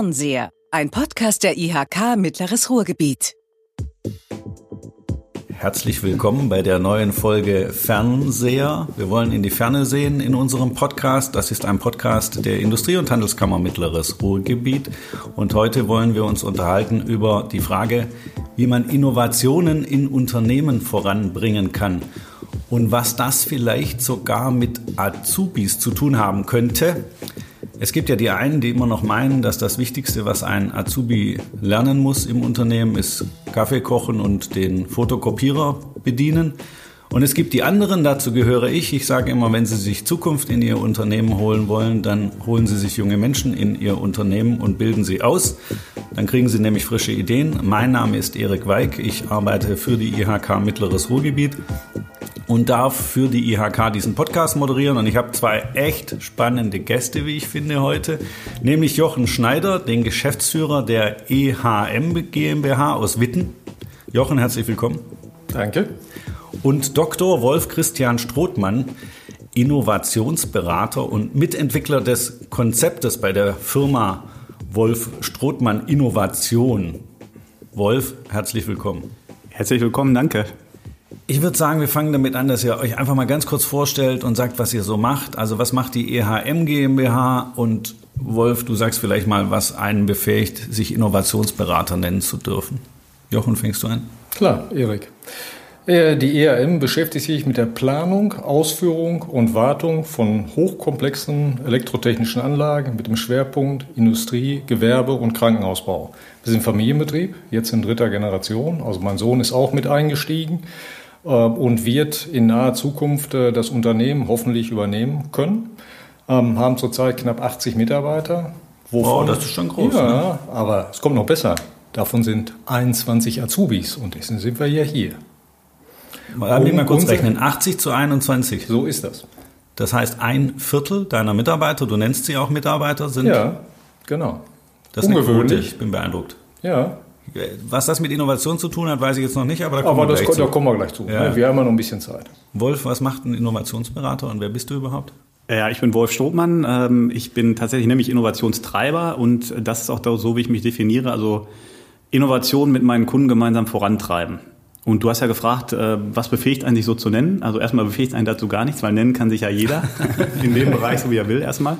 Fernseher, ein Podcast der IHK Mittleres Ruhrgebiet. Herzlich willkommen bei der neuen Folge Fernseher. Wir wollen in die Ferne sehen in unserem Podcast. Das ist ein Podcast der Industrie- und Handelskammer Mittleres Ruhrgebiet. Und heute wollen wir uns unterhalten über die Frage, wie man Innovationen in Unternehmen voranbringen kann und was das vielleicht sogar mit Azubis zu tun haben könnte. Es gibt ja die einen, die immer noch meinen, dass das Wichtigste, was ein Azubi lernen muss im Unternehmen, ist Kaffee kochen und den Fotokopierer bedienen. Und es gibt die anderen, dazu gehöre ich. Ich sage immer, wenn Sie sich Zukunft in Ihr Unternehmen holen wollen, dann holen Sie sich junge Menschen in Ihr Unternehmen und bilden sie aus. Dann kriegen Sie nämlich frische Ideen. Mein Name ist Erik Weig. Ich arbeite für die IHK Mittleres Ruhrgebiet und darf für die IHK diesen Podcast moderieren. Und ich habe zwei echt spannende Gäste, wie ich finde, heute. Nämlich Jochen Schneider, den Geschäftsführer der EHM GmbH aus Witten. Jochen, herzlich willkommen. Danke. Und Dr. Wolf Christian Strothmann, Innovationsberater und Mitentwickler des Konzeptes bei der Firma Wolf Strothmann Innovation. Wolf, herzlich willkommen. Herzlich willkommen, danke. Ich würde sagen, wir fangen damit an, dass ihr euch einfach mal ganz kurz vorstellt und sagt, was ihr so macht. Also was macht die EHM GmbH und Wolf, du sagst vielleicht mal, was einen befähigt, sich Innovationsberater nennen zu dürfen. Jochen, fängst du an? Klar, Erik. Äh, die EHM beschäftigt sich mit der Planung, Ausführung und Wartung von hochkomplexen elektrotechnischen Anlagen mit dem Schwerpunkt Industrie, Gewerbe und Krankenhausbau. Wir sind Familienbetrieb, jetzt in dritter Generation. Also mein Sohn ist auch mit eingestiegen. Äh, und wird in naher Zukunft äh, das Unternehmen hoffentlich übernehmen können. Ähm, haben zurzeit knapp 80 Mitarbeiter. Wovon, oh, das ist schon groß. Ja, ne? aber es kommt noch besser. Davon sind 21 Azubis und deswegen sind wir ja hier. Mal um, mal kurz rechnen. 80 zu 21. So ist das. Das heißt, ein Viertel deiner Mitarbeiter, du nennst sie auch Mitarbeiter, sind. Ja, genau. Das ist Ungewöhnlich. Ich bin beeindruckt. Ja, was das mit Innovation zu tun hat, weiß ich jetzt noch nicht, aber da kommen, aber wir, das, gleich da kommen wir gleich zu. Ja. Wir haben ja noch ein bisschen Zeit. Wolf, was macht ein Innovationsberater und wer bist du überhaupt? Ja, ich bin Wolf Strohmann. Ähm, ich bin tatsächlich nämlich Innovationstreiber und das ist auch so, wie ich mich definiere. Also Innovation mit meinen Kunden gemeinsam vorantreiben. Und du hast ja gefragt, äh, was befähigt einen, sich so zu nennen? Also erstmal befähigt einen dazu gar nichts, weil nennen kann sich ja jeder in dem Bereich, so wie er will erstmal.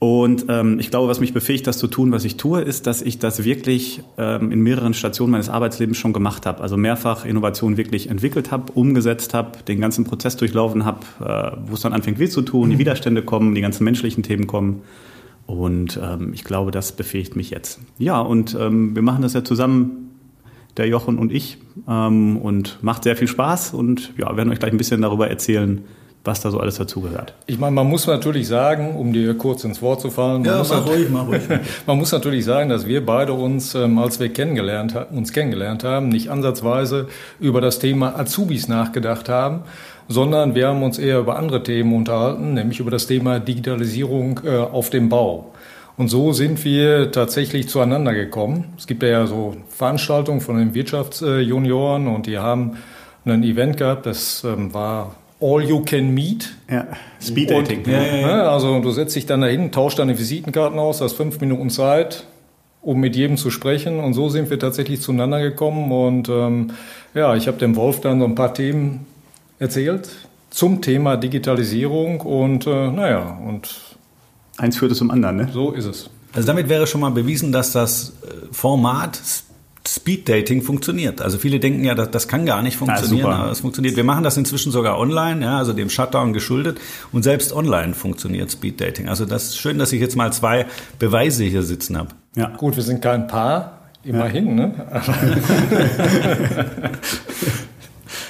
Und ähm, ich glaube, was mich befähigt, das zu tun, was ich tue, ist, dass ich das wirklich ähm, in mehreren Stationen meines Arbeitslebens schon gemacht habe. Also mehrfach Innovation wirklich entwickelt habe, umgesetzt habe, den ganzen Prozess durchlaufen habe, äh, wo es dann anfängt weh zu tun, die Widerstände kommen, die ganzen menschlichen Themen kommen. Und ähm, ich glaube, das befähigt mich jetzt. Ja, und ähm, wir machen das ja zusammen, der Jochen und ich, ähm, und macht sehr viel Spaß. Und ja, werden euch gleich ein bisschen darüber erzählen, was da so alles dazugehört. Ich meine, man muss natürlich sagen, um dir kurz ins Wort zu fallen, man, ja, muss, mach ruhig, mach ruhig. man muss natürlich sagen, dass wir beide uns, ähm, als wir kennengelernt, uns kennengelernt haben, nicht ansatzweise über das Thema Azubis nachgedacht haben, sondern wir haben uns eher über andere Themen unterhalten, nämlich über das Thema Digitalisierung äh, auf dem Bau. Und so sind wir tatsächlich zueinander gekommen. Es gibt ja so Veranstaltungen von den Wirtschaftsjunioren und die haben ein Event gehabt, das ähm, war All You Can Meet. Ja, Speed Dating. ja, ja, ja. Also du setzt dich dann dahin, tauscht deine Visitenkarten aus, hast fünf Minuten Zeit, um mit jedem zu sprechen. Und so sind wir tatsächlich zueinander gekommen. Und ähm, ja, ich habe dem Wolf dann so ein paar Themen erzählt zum Thema Digitalisierung. Und äh, naja, und eins führt es zum anderen, ne? So ist es. Also damit wäre schon mal bewiesen, dass das äh, Format Speed Dating funktioniert. Also viele denken ja, das, das kann gar nicht funktionieren, ja, aber es funktioniert. Wir machen das inzwischen sogar online, ja, also dem Shutdown geschuldet und selbst online funktioniert Speed Dating. Also das ist schön, dass ich jetzt mal zwei Beweise hier sitzen habe. Ja. Gut, wir sind kein Paar, immerhin, ja. ne?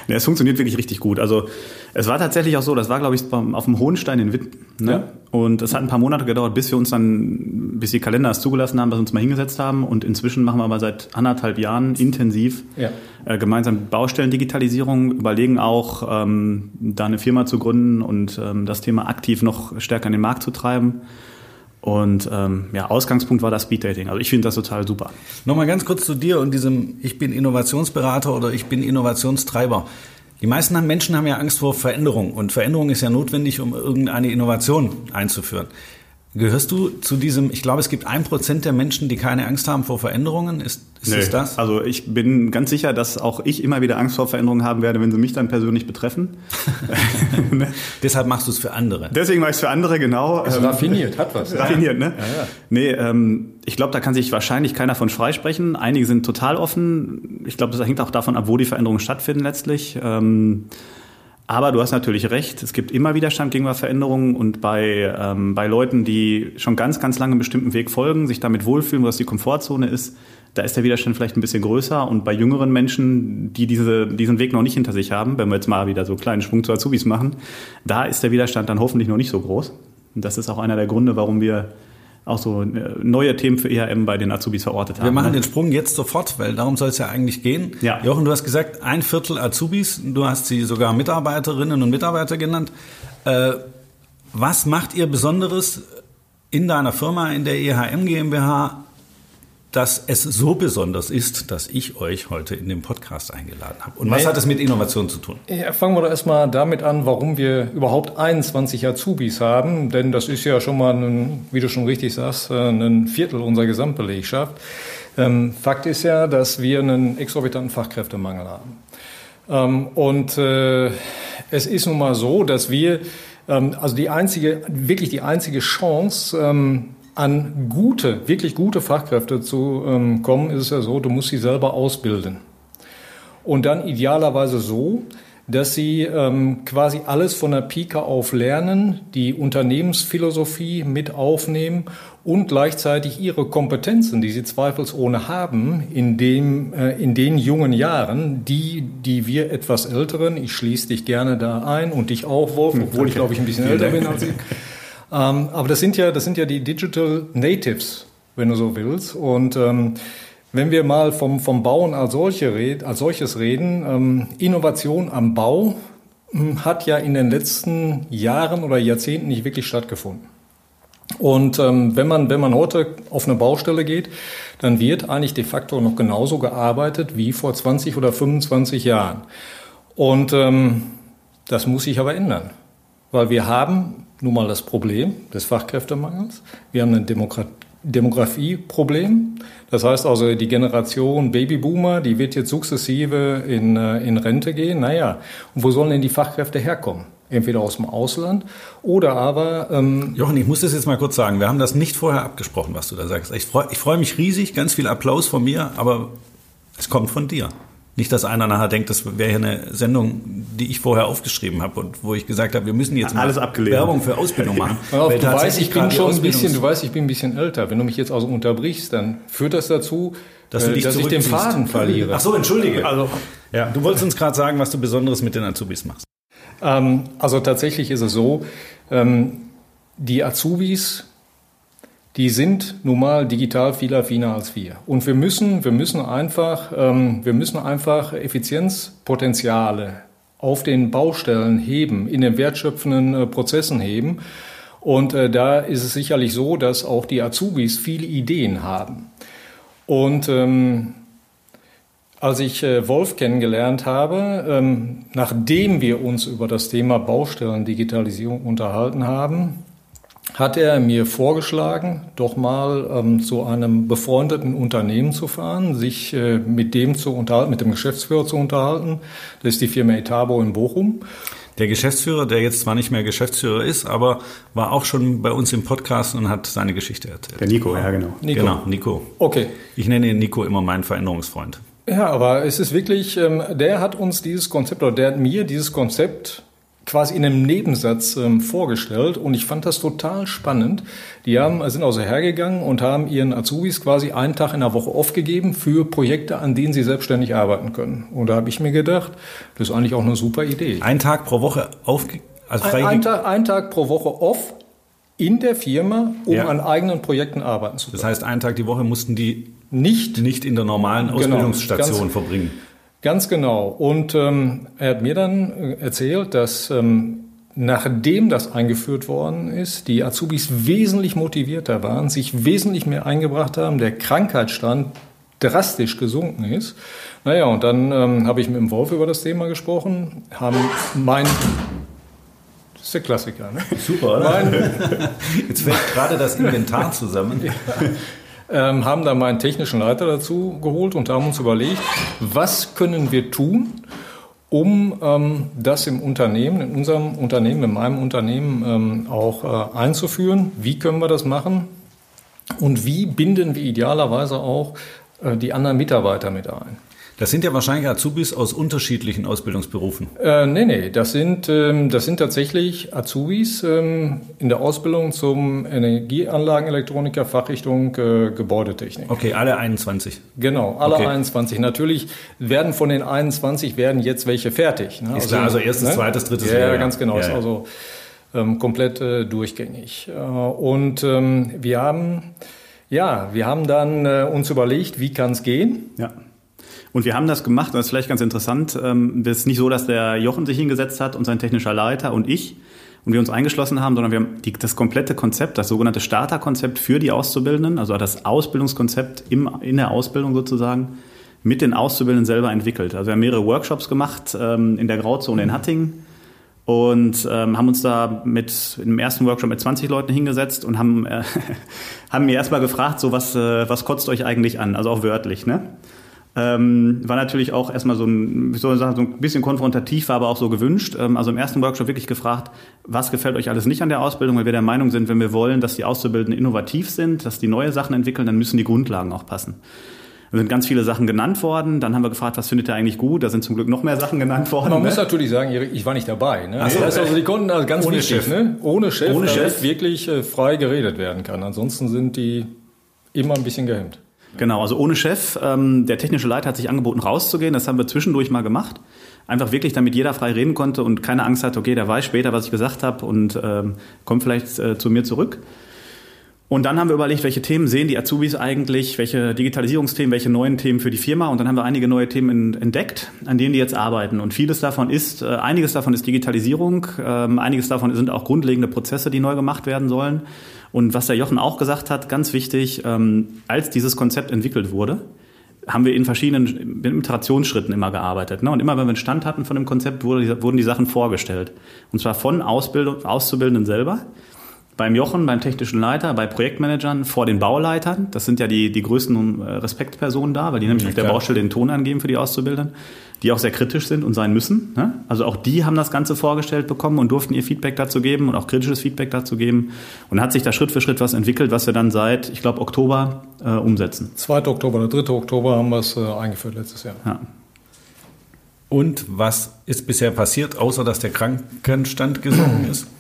Ja, es funktioniert wirklich richtig gut. Also es war tatsächlich auch so, das war, glaube ich, auf dem Hohenstein in Witten. Ne? Ja. Und es hat ein paar Monate gedauert, bis wir uns dann, bis die Kalender es zugelassen haben, dass wir uns mal hingesetzt haben. Und inzwischen machen wir aber seit anderthalb Jahren intensiv ja. äh, gemeinsam Baustellendigitalisierung, überlegen auch, ähm, da eine Firma zu gründen und ähm, das Thema aktiv noch stärker in den Markt zu treiben. Und ähm, ja, Ausgangspunkt war das Speeddating. Also ich finde das total super. Nochmal ganz kurz zu dir und diesem, ich bin Innovationsberater oder ich bin Innovationstreiber. Die meisten Menschen haben ja Angst vor Veränderung und Veränderung ist ja notwendig, um irgendeine Innovation einzuführen. Gehörst du zu diesem, ich glaube, es gibt ein Prozent der Menschen, die keine Angst haben vor Veränderungen? Ist, ist nee. es das? Also ich bin ganz sicher, dass auch ich immer wieder Angst vor Veränderungen haben werde, wenn sie mich dann persönlich betreffen. Deshalb machst du es für andere. Deswegen mache ich es für andere, genau. Also raffiniert, hat was. Raffiniert, ne? Ja, ja. Nee, ähm, ich glaube, da kann sich wahrscheinlich keiner von freisprechen. Einige sind total offen. Ich glaube, das hängt auch davon ab, wo die Veränderungen stattfinden letztlich. Ähm, aber du hast natürlich recht, es gibt immer Widerstand gegenüber Veränderungen und bei, ähm, bei Leuten, die schon ganz, ganz lange einen bestimmten Weg folgen, sich damit wohlfühlen, was die Komfortzone ist, da ist der Widerstand vielleicht ein bisschen größer. Und bei jüngeren Menschen, die diese, diesen Weg noch nicht hinter sich haben, wenn wir jetzt mal wieder so einen kleinen Schwung zu Azubis machen, da ist der Widerstand dann hoffentlich noch nicht so groß. Und das ist auch einer der Gründe, warum wir auch so äh, neue Themen für ERM bei den Azubis verortet haben. Wir machen ne? den Sprung jetzt sofort, weil darum soll es ja eigentlich gehen. Ja. Jochen, du hast gesagt, ein Viertel Azubis, du hast sie sogar Mitarbeiterinnen und Mitarbeiter genannt. Äh, was macht ihr Besonderes in deiner Firma, in der EHM GmbH, dass es so besonders ist, dass ich euch heute in den Podcast eingeladen habe. Und was hat es mit Innovation zu tun? Ja, fangen wir doch erstmal damit an, warum wir überhaupt 21 Azubis haben. Denn das ist ja schon mal, ein, wie du schon richtig sagst, äh, ein Viertel unserer Gesamtbelegschaft. Ähm, Fakt ist ja, dass wir einen exorbitanten Fachkräftemangel haben. Ähm, und äh, es ist nun mal so, dass wir, ähm, also die einzige, wirklich die einzige Chance, an gute, wirklich gute Fachkräfte zu ähm, kommen, ist es ja so, du musst sie selber ausbilden. Und dann idealerweise so, dass sie ähm, quasi alles von der Pike auf lernen, die Unternehmensphilosophie mit aufnehmen und gleichzeitig ihre Kompetenzen, die sie zweifelsohne haben, in, dem, äh, in den jungen Jahren, die, die wir etwas Älteren, ich schließe dich gerne da ein und dich auch, Wolf, obwohl ich glaube ich ein bisschen älter bin als ich, ähm, aber das sind ja, das sind ja die Digital Natives, wenn du so willst. Und ähm, wenn wir mal vom, vom Bauen als, solche als solches reden, ähm, Innovation am Bau hm, hat ja in den letzten Jahren oder Jahrzehnten nicht wirklich stattgefunden. Und ähm, wenn, man, wenn man heute auf eine Baustelle geht, dann wird eigentlich de facto noch genauso gearbeitet wie vor 20 oder 25 Jahren. Und ähm, das muss sich aber ändern, weil wir haben nun mal das Problem des Fachkräftemangels. Wir haben ein Demokrat Demografieproblem. Das heißt also, die Generation Babyboomer, die wird jetzt sukzessive in, äh, in Rente gehen. Naja, und wo sollen denn die Fachkräfte herkommen? Entweder aus dem Ausland oder aber. Ähm Jochen, ich muss das jetzt mal kurz sagen. Wir haben das nicht vorher abgesprochen, was du da sagst. Ich freue ich freu mich riesig, ganz viel Applaus von mir, aber es kommt von dir. Nicht, dass einer nachher denkt, das wäre hier eine Sendung, die ich vorher aufgeschrieben habe und wo ich gesagt habe, wir müssen jetzt Alles abgelehnt. Werbung für Ausbildung machen. Auf, du weißt, ich bin schon ein bisschen, du weißt, ich bin ein bisschen älter. Wenn du mich jetzt also unterbrichst, dann führt das dazu, dass, äh, dass ich den Faden verliere. Ach so, entschuldige. Also, ja, du wolltest uns gerade sagen, was du Besonderes mit den Azubis machst. Ähm, also tatsächlich ist es so, ähm, die Azubis die sind nun mal digital viel affiner als wir. Und wir müssen, wir müssen einfach, ähm, wir müssen einfach Effizienzpotenziale auf den Baustellen heben, in den wertschöpfenden äh, Prozessen heben. Und äh, da ist es sicherlich so, dass auch die Azubis viele Ideen haben. Und ähm, als ich äh, Wolf kennengelernt habe, ähm, nachdem wir uns über das Thema Baustellendigitalisierung unterhalten haben, hat er mir vorgeschlagen, doch mal ähm, zu einem befreundeten Unternehmen zu fahren, sich äh, mit dem zu unterhalten, mit dem Geschäftsführer zu unterhalten. Das ist die Firma Etabo in Bochum. Der Geschäftsführer, der jetzt zwar nicht mehr Geschäftsführer ist, aber war auch schon bei uns im Podcast und hat seine Geschichte erzählt. Der Nico, ja genau. Nico. Genau, Nico. Okay. Ich nenne ihn Nico immer meinen Veränderungsfreund. Ja, aber es ist wirklich, ähm, der hat uns dieses Konzept oder der hat mir dieses Konzept quasi in einem Nebensatz ähm, vorgestellt und ich fand das total spannend. Die haben, sind also hergegangen und haben ihren Azubis quasi einen Tag in der Woche aufgegeben für Projekte, an denen sie selbstständig arbeiten können. Und da habe ich mir gedacht, das ist eigentlich auch eine super Idee. Ein Tag pro Woche aufgegeben? Also ein, ein, Tag, ein Tag pro Woche off in der Firma, um ja. an eigenen Projekten arbeiten zu können. Das heißt, einen Tag die Woche mussten die nicht, nicht in der normalen genau, Ausbildungsstation genau, verbringen. Ganz genau. Und ähm, er hat mir dann äh, erzählt, dass ähm, nachdem das eingeführt worden ist, die Azubis wesentlich motivierter waren, sich wesentlich mehr eingebracht haben, der Krankheitsstand drastisch gesunken ist. Naja, und dann ähm, habe ich mit dem Wolf über das Thema gesprochen, haben mein Das ist der Klassiker. Ne? Super, oder? Mein, Jetzt fällt gerade das Inventar zusammen. Ähm, haben da meinen technischen Leiter dazu geholt und haben uns überlegt, was können wir tun, um ähm, das im Unternehmen, in unserem Unternehmen, in meinem Unternehmen ähm, auch äh, einzuführen. Wie können wir das machen? Und wie binden wir idealerweise auch äh, die anderen Mitarbeiter mit ein? Das sind ja wahrscheinlich Azubis aus unterschiedlichen Ausbildungsberufen. Äh, nee, nee, das sind, ähm, das sind tatsächlich Azubis ähm, in der Ausbildung zum Energieanlagenelektroniker Fachrichtung äh, Gebäudetechnik. Okay, alle 21. Genau, alle okay. 21. Natürlich werden von den 21 werden jetzt welche fertig. Ne? Ist also, klar, also erstes, ne? zweites, drittes Ja, Jahr. ganz genau. Ja, ja. also ähm, komplett äh, durchgängig. Äh, und ähm, wir haben, ja, wir haben dann äh, uns überlegt, wie kann es gehen? Ja. Und wir haben das gemacht, das ist vielleicht ganz interessant. Ähm, es ist nicht so, dass der Jochen sich hingesetzt hat und sein technischer Leiter und ich und wir uns eingeschlossen haben, sondern wir haben die, das komplette Konzept, das sogenannte Starterkonzept für die Auszubildenden, also das Ausbildungskonzept im, in der Ausbildung sozusagen, mit den Auszubildenden selber entwickelt. Also wir haben mehrere Workshops gemacht ähm, in der Grauzone in Hattingen und ähm, haben uns da mit im ersten Workshop mit 20 Leuten hingesetzt und haben, äh, haben mir erstmal gefragt, so was, äh, was kotzt euch eigentlich an, also auch wörtlich, ne? Ähm, war natürlich auch erstmal so ein, wie soll ich sagen, so ein bisschen konfrontativ, war aber auch so gewünscht. Ähm, also im ersten Workshop wirklich gefragt, was gefällt euch alles nicht an der Ausbildung, weil wir der Meinung sind, wenn wir wollen, dass die Auszubildenden innovativ sind, dass die neue Sachen entwickeln, dann müssen die Grundlagen auch passen. Da sind ganz viele Sachen genannt worden. Dann haben wir gefragt, was findet ihr eigentlich gut? Da sind zum Glück noch mehr Sachen genannt worden. Man ne? muss natürlich sagen, ich war nicht dabei. Ne? Also, das heißt also, die konnten also ganz ohne wichtig, Chef. Ne? ohne Chef, ohne Chef wirklich äh, frei geredet werden kann. Ansonsten sind die immer ein bisschen gehemmt. Genau, also ohne Chef. Ähm, der technische Leiter hat sich angeboten, rauszugehen. Das haben wir zwischendurch mal gemacht. Einfach wirklich, damit jeder frei reden konnte und keine Angst hat, okay, der weiß später, was ich gesagt habe und ähm, kommt vielleicht äh, zu mir zurück. Und dann haben wir überlegt, welche Themen sehen die Azubis eigentlich, welche Digitalisierungsthemen, welche neuen Themen für die Firma. Und dann haben wir einige neue Themen entdeckt, an denen die jetzt arbeiten. Und vieles davon ist, äh, einiges davon ist Digitalisierung, ähm, einiges davon sind auch grundlegende Prozesse, die neu gemacht werden sollen. Und was der Jochen auch gesagt hat, ganz wichtig, ähm, als dieses Konzept entwickelt wurde, haben wir in verschiedenen Iterationsschritten immer gearbeitet. Ne? Und immer, wenn wir einen Stand hatten von dem Konzept, wurde, wurden die Sachen vorgestellt. Und zwar von Ausbildung, Auszubildenden selber beim Jochen, beim technischen Leiter, bei Projektmanagern, vor den Bauleitern. Das sind ja die, die größten äh, Respektpersonen da, weil die nämlich ja, auf der Baustelle den Ton angeben für die Auszubildenden, die auch sehr kritisch sind und sein müssen. Ne? Also auch die haben das Ganze vorgestellt bekommen und durften ihr Feedback dazu geben und auch kritisches Feedback dazu geben. Und hat sich da Schritt für Schritt was entwickelt, was wir dann seit, ich glaube, Oktober äh, umsetzen. 2. Oktober oder 3. Oktober haben wir es äh, eingeführt letztes Jahr. Ja. Und was ist bisher passiert, außer dass der Krankenstand gesunken ist?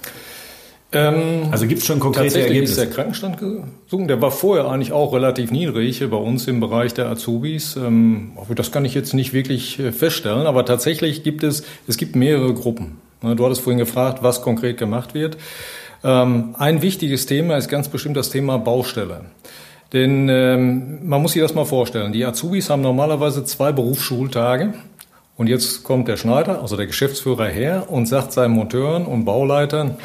Ähm, also gibt es schon konkrete tatsächlich Ergebnisse? ist der Krankenstand gesunken. Der war vorher eigentlich auch relativ niedrig bei uns im Bereich der Azubis. Ähm, das kann ich jetzt nicht wirklich äh, feststellen, aber tatsächlich gibt es, es gibt mehrere Gruppen. Ne, du hattest vorhin gefragt, was konkret gemacht wird. Ähm, ein wichtiges Thema ist ganz bestimmt das Thema Baustelle. Denn ähm, man muss sich das mal vorstellen. Die Azubis haben normalerweise zwei Berufsschultage. Und jetzt kommt der Schneider, also der Geschäftsführer her und sagt seinen Monteuren und Bauleitern,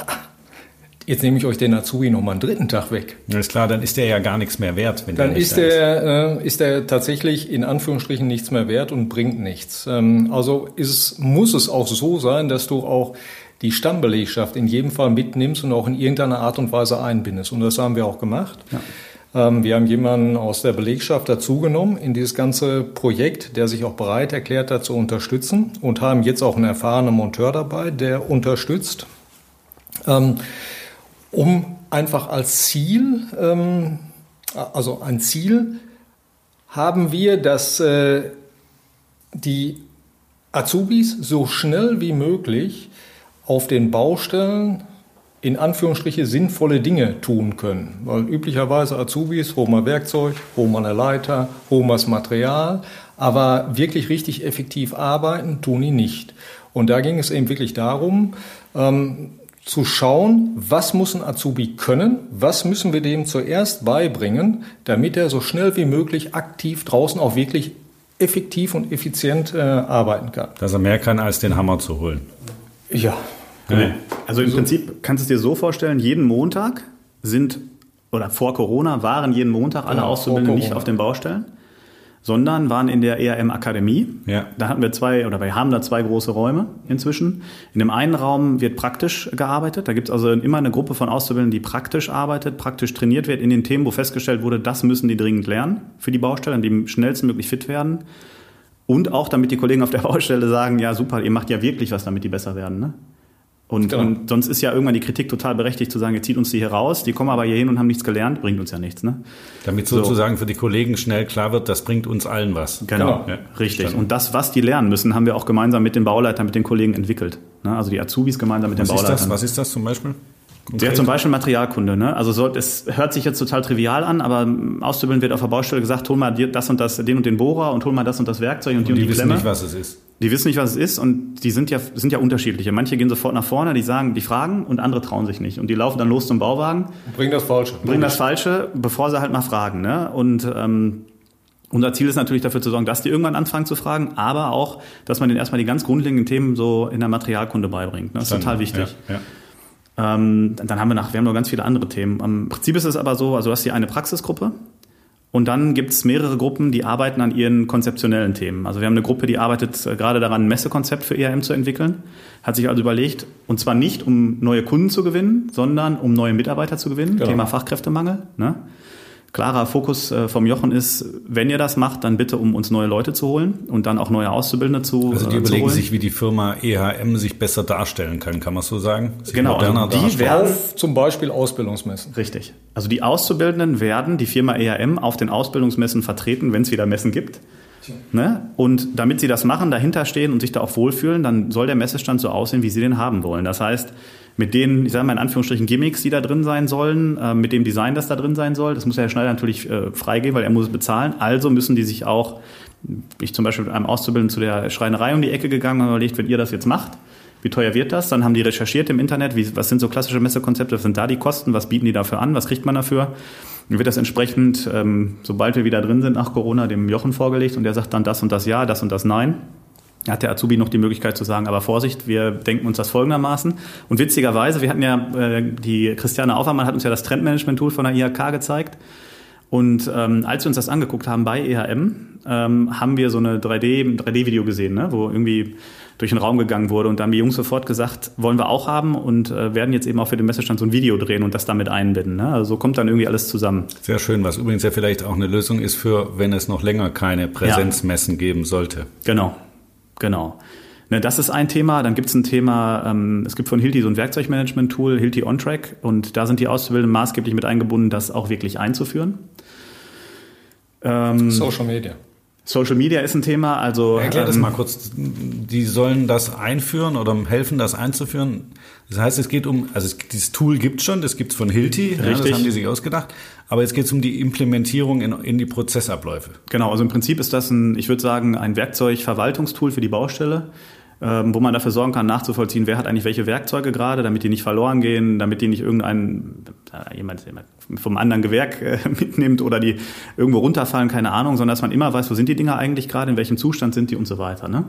Jetzt nehme ich euch den Azubi noch mal einen dritten Tag weg. Ja, ist klar, dann ist der ja gar nichts mehr wert. Wenn dann der ist, der, ist. Äh, ist der tatsächlich in Anführungsstrichen nichts mehr wert und bringt nichts. Ähm, also ist, muss es auch so sein, dass du auch die Stammbelegschaft in jedem Fall mitnimmst und auch in irgendeiner Art und Weise einbindest. Und das haben wir auch gemacht. Ja. Ähm, wir haben jemanden aus der Belegschaft dazugenommen in dieses ganze Projekt, der sich auch bereit erklärt hat zu unterstützen und haben jetzt auch einen erfahrenen Monteur dabei, der unterstützt. Ähm, um einfach als Ziel, ähm, also ein Ziel haben wir, dass äh, die Azubis so schnell wie möglich auf den Baustellen in Anführungsstriche sinnvolle Dinge tun können. Weil üblicherweise Azubis holen wir Werkzeug, holen wir eine Leiter, holen wir das Material, aber wirklich richtig effektiv arbeiten tun die nicht. Und da ging es eben wirklich darum, ähm, zu schauen, was muss ein Azubi können, was müssen wir dem zuerst beibringen, damit er so schnell wie möglich aktiv draußen auch wirklich effektiv und effizient äh, arbeiten kann. Dass er mehr kann, als den Hammer zu holen. Ja. Genau. Also im Prinzip kannst du es dir so vorstellen, jeden Montag sind, oder vor Corona waren jeden Montag alle genau, Auszubildenden nicht auf den Baustellen. Sondern waren in der ERM Akademie. Ja. Da hatten wir zwei, oder wir haben da zwei große Räume inzwischen. In dem einen Raum wird praktisch gearbeitet. Da gibt es also immer eine Gruppe von Auszubildenden, die praktisch arbeitet, praktisch trainiert wird in den Themen, wo festgestellt wurde, das müssen die dringend lernen für die Baustelle, die schnellstmöglich fit werden. Und auch damit die Kollegen auf der Baustelle sagen, ja super, ihr macht ja wirklich was, damit die besser werden. Ne? Und, Genau. und sonst ist ja irgendwann die Kritik total berechtigt zu sagen, ihr zieht uns die hier raus, die kommen aber hier hin und haben nichts gelernt, bringt uns ja nichts. Ne? Damit So. sozusagen für die Kollegen schnell klar wird, das bringt uns allen was. Genau, Ja, richtig. verstanden. Und das, was die lernen müssen, haben wir auch gemeinsam mit den Bauleitern, mit den Kollegen entwickelt. Ne? Also die Azubis gemeinsam mit Was den ist Bauleitern. das? Was ist das zum Beispiel? Ja, Konkret? zum Beispiel Materialkunde. Ne? Also soll, es hört sich jetzt total trivial an, aber Auszubildend wird auf der Baustelle gesagt, hol mal das und das, den und den Bohrer und hol mal das und das Werkzeug und die Und und die die, wissen Klemme. nicht, was es ist. Die wissen nicht, was es ist und die sind ja, sind ja unterschiedliche. Manche gehen sofort nach vorne, die sagen, die fragen und andere trauen sich nicht. Und die laufen dann los zum Bauwagen, Bring das Falsche. bringen das Falsche, bevor sie halt mal fragen. Ne? Und ähm, unser Ziel ist natürlich dafür zu sorgen, dass die irgendwann anfangen zu fragen, aber auch, dass man denen erstmal die ganz grundlegenden Themen so in der Materialkunde beibringt. Ne? Das ist total wichtig. Ja, ja. Ähm, dann haben wir noch, wir haben noch ganz viele andere Themen. Im Prinzip ist es aber so, also du hast hier eine Praxisgruppe und dann gibt es mehrere Gruppen, die arbeiten an ihren konzeptionellen Themen. Also wir haben eine Gruppe, die arbeitet äh, gerade daran, ein Messekonzept für ERM zu entwickeln, hat sich also überlegt, und zwar nicht, um neue Kunden zu gewinnen, sondern um neue Mitarbeiter zu gewinnen, Genau. Thema Fachkräftemangel. Ne? Klarer Fokus äh, vom Jochen ist, wenn ihr das macht, dann bitte, um uns neue Leute zu holen und dann auch neue Auszubildende zu, Also die äh, überlegen holen. sich, wie die Firma EHM sich besser darstellen kann, kann man so sagen? Sich Genau, moderner also die werden- Auf zum Beispiel Ausbildungsmessen. Richtig. Also die Auszubildenden werden die Firma ERM auf den Ausbildungsmessen vertreten, wenn es wieder Messen gibt. Ne? Und damit sie das machen, dahinter stehen und sich da auch wohlfühlen, dann soll der Messestand so aussehen, wie sie den haben wollen. Das heißt, mit den, ich sage mal in Anführungsstrichen, Gimmicks, die da drin sein sollen, äh, mit dem Design, das da drin sein soll, das muss der Herr Schneider natürlich äh, freigeben, weil er muss es bezahlen. Also müssen die sich auch, ich zum Beispiel mit einem Auszubildenden zu der Schreinerei um die Ecke gegangen und überlegt, wenn ihr das jetzt macht, wie teuer wird das? Dann haben die recherchiert im Internet, wie, was sind so klassische Messekonzepte, was sind da die Kosten, was bieten die dafür an, was kriegt man dafür? Dann wird das entsprechend, ähm, sobald wir wieder drin sind nach Corona, dem Jochen vorgelegt und der sagt dann das und das ja, das und das nein. Hat der Azubi noch die Möglichkeit zu sagen, aber Vorsicht, wir denken uns das folgendermaßen. Und witzigerweise, wir hatten ja, äh, die Christiane Aufermann hat uns ja das Trendmanagement-Tool von der IHK gezeigt. Und ähm, als wir uns das angeguckt haben bei EHM, ähm, haben wir so eine 3D, 3D-Video gesehen, ne, wo irgendwie durch den Raum gegangen wurde. Und da haben die Jungs sofort gesagt, wollen wir auch haben und äh, werden jetzt eben auch für den Messestand so ein Video drehen und das damit einbinden. Ne? Also so kommt dann irgendwie alles zusammen. Sehr schön, was übrigens ja vielleicht auch eine Lösung ist für, wenn es noch länger keine Präsenzmessen geben sollte. Genau, genau. Ne, das ist ein Thema. Dann gibt es ein Thema, ähm, es gibt von Hilti so ein Werkzeugmanagement-Tool, Hilti OnTrack. Und da sind die Auszubildenden maßgeblich mit eingebunden, das auch wirklich einzuführen. Ähm, Social Media. Social Media ist ein Thema. Also Erklär das ähm, mal kurz. Die sollen das einführen oder helfen, das einzuführen. Das heißt, es geht um, also es, dieses Tool gibt schon, das gibt's von Hilti, ja, das Richtig. haben die sich ausgedacht. Aber jetzt geht es um die Implementierung in, in die Prozessabläufe. Genau, also im Prinzip ist das ein, ich würde sagen, ein Werkzeugverwaltungstool für die Baustelle, wo man dafür sorgen kann, nachzuvollziehen, wer hat eigentlich welche Werkzeuge gerade, damit die nicht verloren gehen, damit die nicht irgendein äh, jemand, jemand vom anderen Gewerk äh, mitnimmt oder die irgendwo runterfallen, keine Ahnung, sondern dass man immer weiß, wo sind die Dinger eigentlich gerade, in welchem Zustand sind die und so weiter. Ne?